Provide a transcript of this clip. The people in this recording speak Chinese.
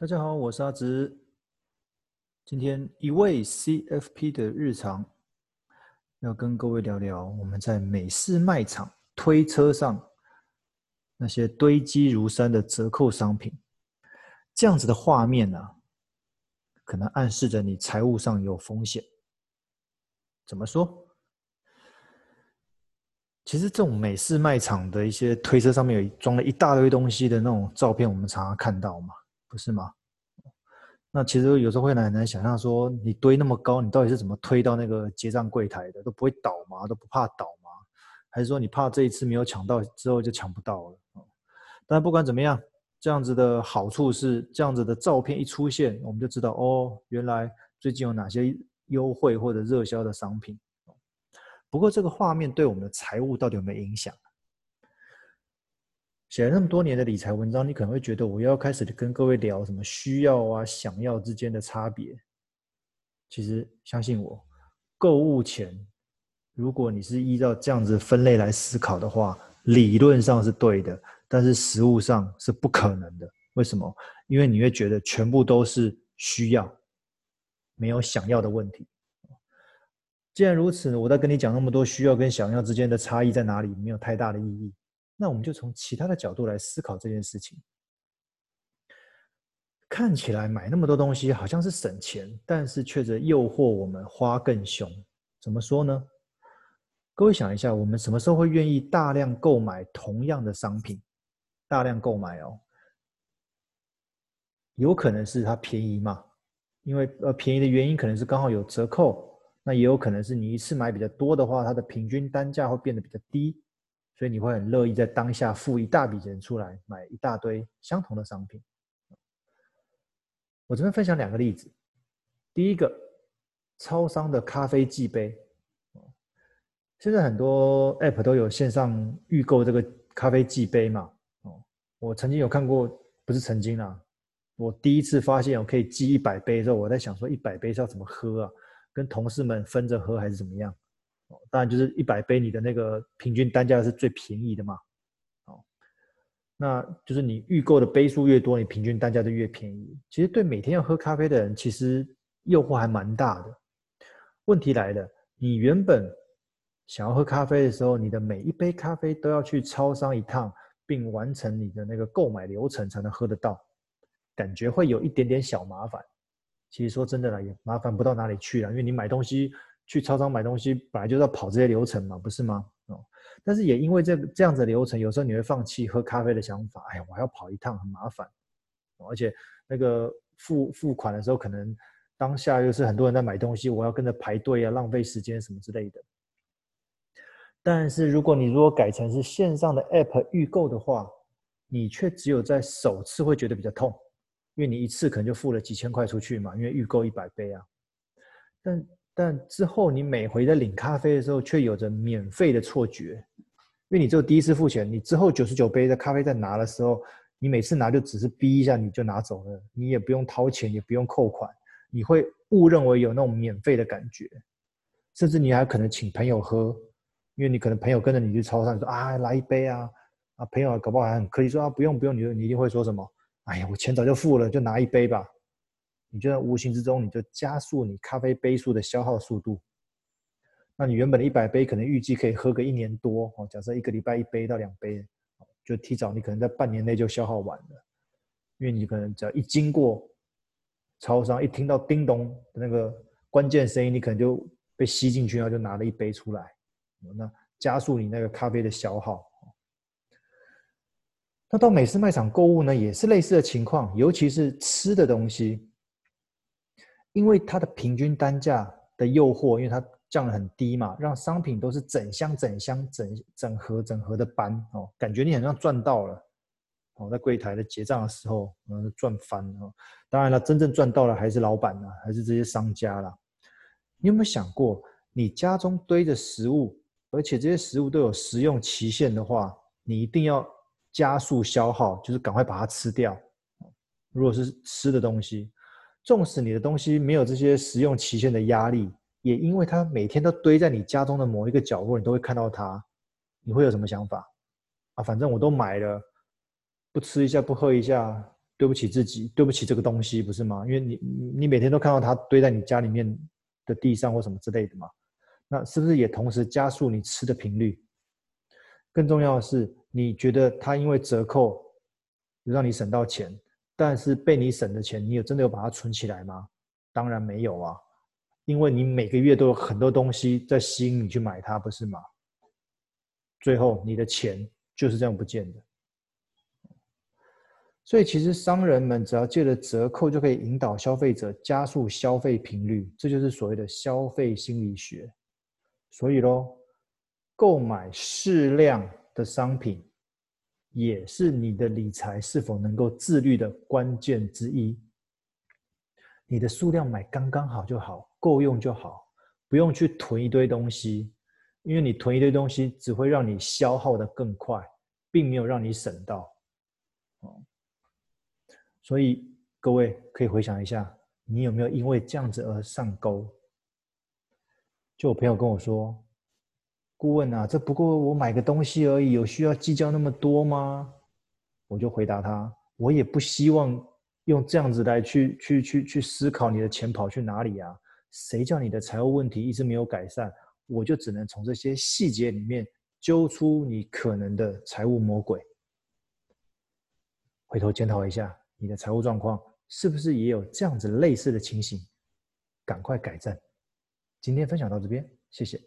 大家好，我是阿直。今天一位 CFP 的日常，要跟各位聊聊我们在美式卖场推车上那些堆积如山的折扣商品。这样子的画面呢、可能暗示着你财务上有风险。怎么说？其实这种美式卖场的一些推车上面有装了一大堆东西的那种照片，我们常常看到嘛。不是吗？那其实有时候会很难想象，说你堆那么高，你到底是怎么推到那个结账柜台的？都不会倒吗？都不怕倒吗？还是说你怕这一次没有抢到，之后就抢不到了？但不管怎么样，这样子的好处是，这样子的照片一出现，我们就知道哦，原来最近有哪些优惠或者热销的商品。不过这个画面对我们的财务到底有没有影响？写了那么多年的理财文章，你可能会觉得我要开始跟各位聊什么需要啊、想要之间的差别。其实相信我，购物前，如果你是依照这样子分类来思考的话，理论上是对的，但是实物上是不可能的。为什么？因为你会觉得全部都是需要，没有想要的问题。既然如此，我在跟你讲那么多需要跟想要之间的差异在哪里，没有太大的意义。那我们就从其他的角度来思考这件事情。看起来买那么多东西好像是省钱，但是却在诱惑我们花更凶。怎么说呢？各位想一下，我们什么时候会愿意大量购买同样的商品？大量购买哦，有可能是它便宜嘛？因为呃，便宜的原因可能是刚好有折扣，那也有可能是你一次买比较多的话，它的平均单价会变得比较低。所以你会很乐意在当下付一大笔钱出来买一大堆相同的商品。我这边分享两个例子。第一个，超商的咖啡寄杯。现在很多 App 都有线上预购这个咖啡寄杯嘛。哦，我曾经有看过，不是曾经啊，我第一次发现我可以寄一百杯的时候，我在想说一百杯是要怎么喝啊？跟同事们分着喝还是怎么样？哦当然，就是一百杯，你的那个平均单价是最便宜的嘛。哦，那就是你预购的杯数越多，你平均单价就越便宜。其实对每天要喝咖啡的人，其实诱惑还蛮大的。问题来了，你原本想要喝咖啡的时候，你的每一杯咖啡都要去超商一趟，并完成你的那个购买流程才能喝得到，感觉会有一点点小麻烦。其实说真的啦，也麻烦不到哪里去了，因为你买东西。去超商买东西本来就是要跑这些流程嘛，不是吗？哦，但是也因为这这样子的流程，有时候你会放弃喝咖啡的想法。哎呀，我还要跑一趟，很麻烦。而且那个付付款的时候，可能当下又是很多人在买东西，我要跟着排队啊，浪费时间什么之类的。但是如果你如果改成是线上的 App 预购的话，你却只有在首次会觉得比较痛，因为你一次可能就付了几千块出去嘛，因为预购一百杯啊。但但之后，你每回在领咖啡的时候，却有着免费的错觉，因为你只有第一次付钱，你之后九十九杯的咖啡在拿的时候，你每次拿就只是逼一下你就拿走了，你也不用掏钱，也不用扣款，你会误认为有那种免费的感觉，甚至你还可能请朋友喝，因为你可能朋友跟着你去超商说啊来一杯啊，啊朋友搞不好还很客气说啊不用不用，你就你一定会说什么，哎呀我钱早就付了，就拿一杯吧。你就在无形之中，你就加速你咖啡杯数的消耗速度。那你原本的一百杯，可能预计可以喝个一年多哦。假设一个礼拜一杯到两杯，就提早你可能在半年内就消耗完了。因为你可能只要一经过超商，一听到叮咚的那个关键声音，你可能就被吸进去，然后就拿了一杯出来。那加速你那个咖啡的消耗。那到美式卖场购物呢，也是类似的情况，尤其是吃的东西。因为它的平均单价的诱惑，因为它降得很低嘛，让商品都是整箱整箱整整盒整盒的搬哦，感觉你好像赚到了哦，在柜台的结账的时候，嗯，赚翻了。当然了，真正赚到了还是老板呢，还是这些商家啦。你有没有想过，你家中堆着食物，而且这些食物都有食用期限的话，你一定要加速消耗，就是赶快把它吃掉。如果是吃的东西。纵使你的东西没有这些使用期限的压力，也因为它每天都堆在你家中的某一个角落，你都会看到它，你会有什么想法？啊，反正我都买了，不吃一下不喝一下，对不起自己，对不起这个东西，不是吗？因为你你每天都看到它堆在你家里面的地上或什么之类的嘛，那是不是也同时加速你吃的频率？更重要的是，你觉得它因为折扣让你省到钱，但是被你省的钱，你有真的有把它存起来吗？当然没有啊，因为你每个月都有很多东西在吸引你去买它，不是吗？最后你的钱就是这样不见的。所以，其实商人们只要借着折扣，就可以引导消费者加速消费频率，这就是所谓的消费心理学。所以喽，购买适量的商品，也是你的理财是否能够自律的关键之一。你的数量买刚刚好就好，够用就好，不用去囤一堆东西，因为你囤一堆东西只会让你消耗的更快，并没有让你省到。哦所以各位可以回想一下，你有没有因为这样子而上钩？就我朋友跟我说：“顾问啊，这不过我买个东西而已，有需要计较那么多吗？”我就回答他：“我也不希望用这样子来去去去去思考你的钱跑去哪里啊？谁叫你的财务问题一直没有改善？我就只能从这些细节里面揪出你可能的财务魔鬼，回头检讨一下。”你的财务状况是不是也有这样子类似的情形？赶快改正。今天分享到这边，谢谢。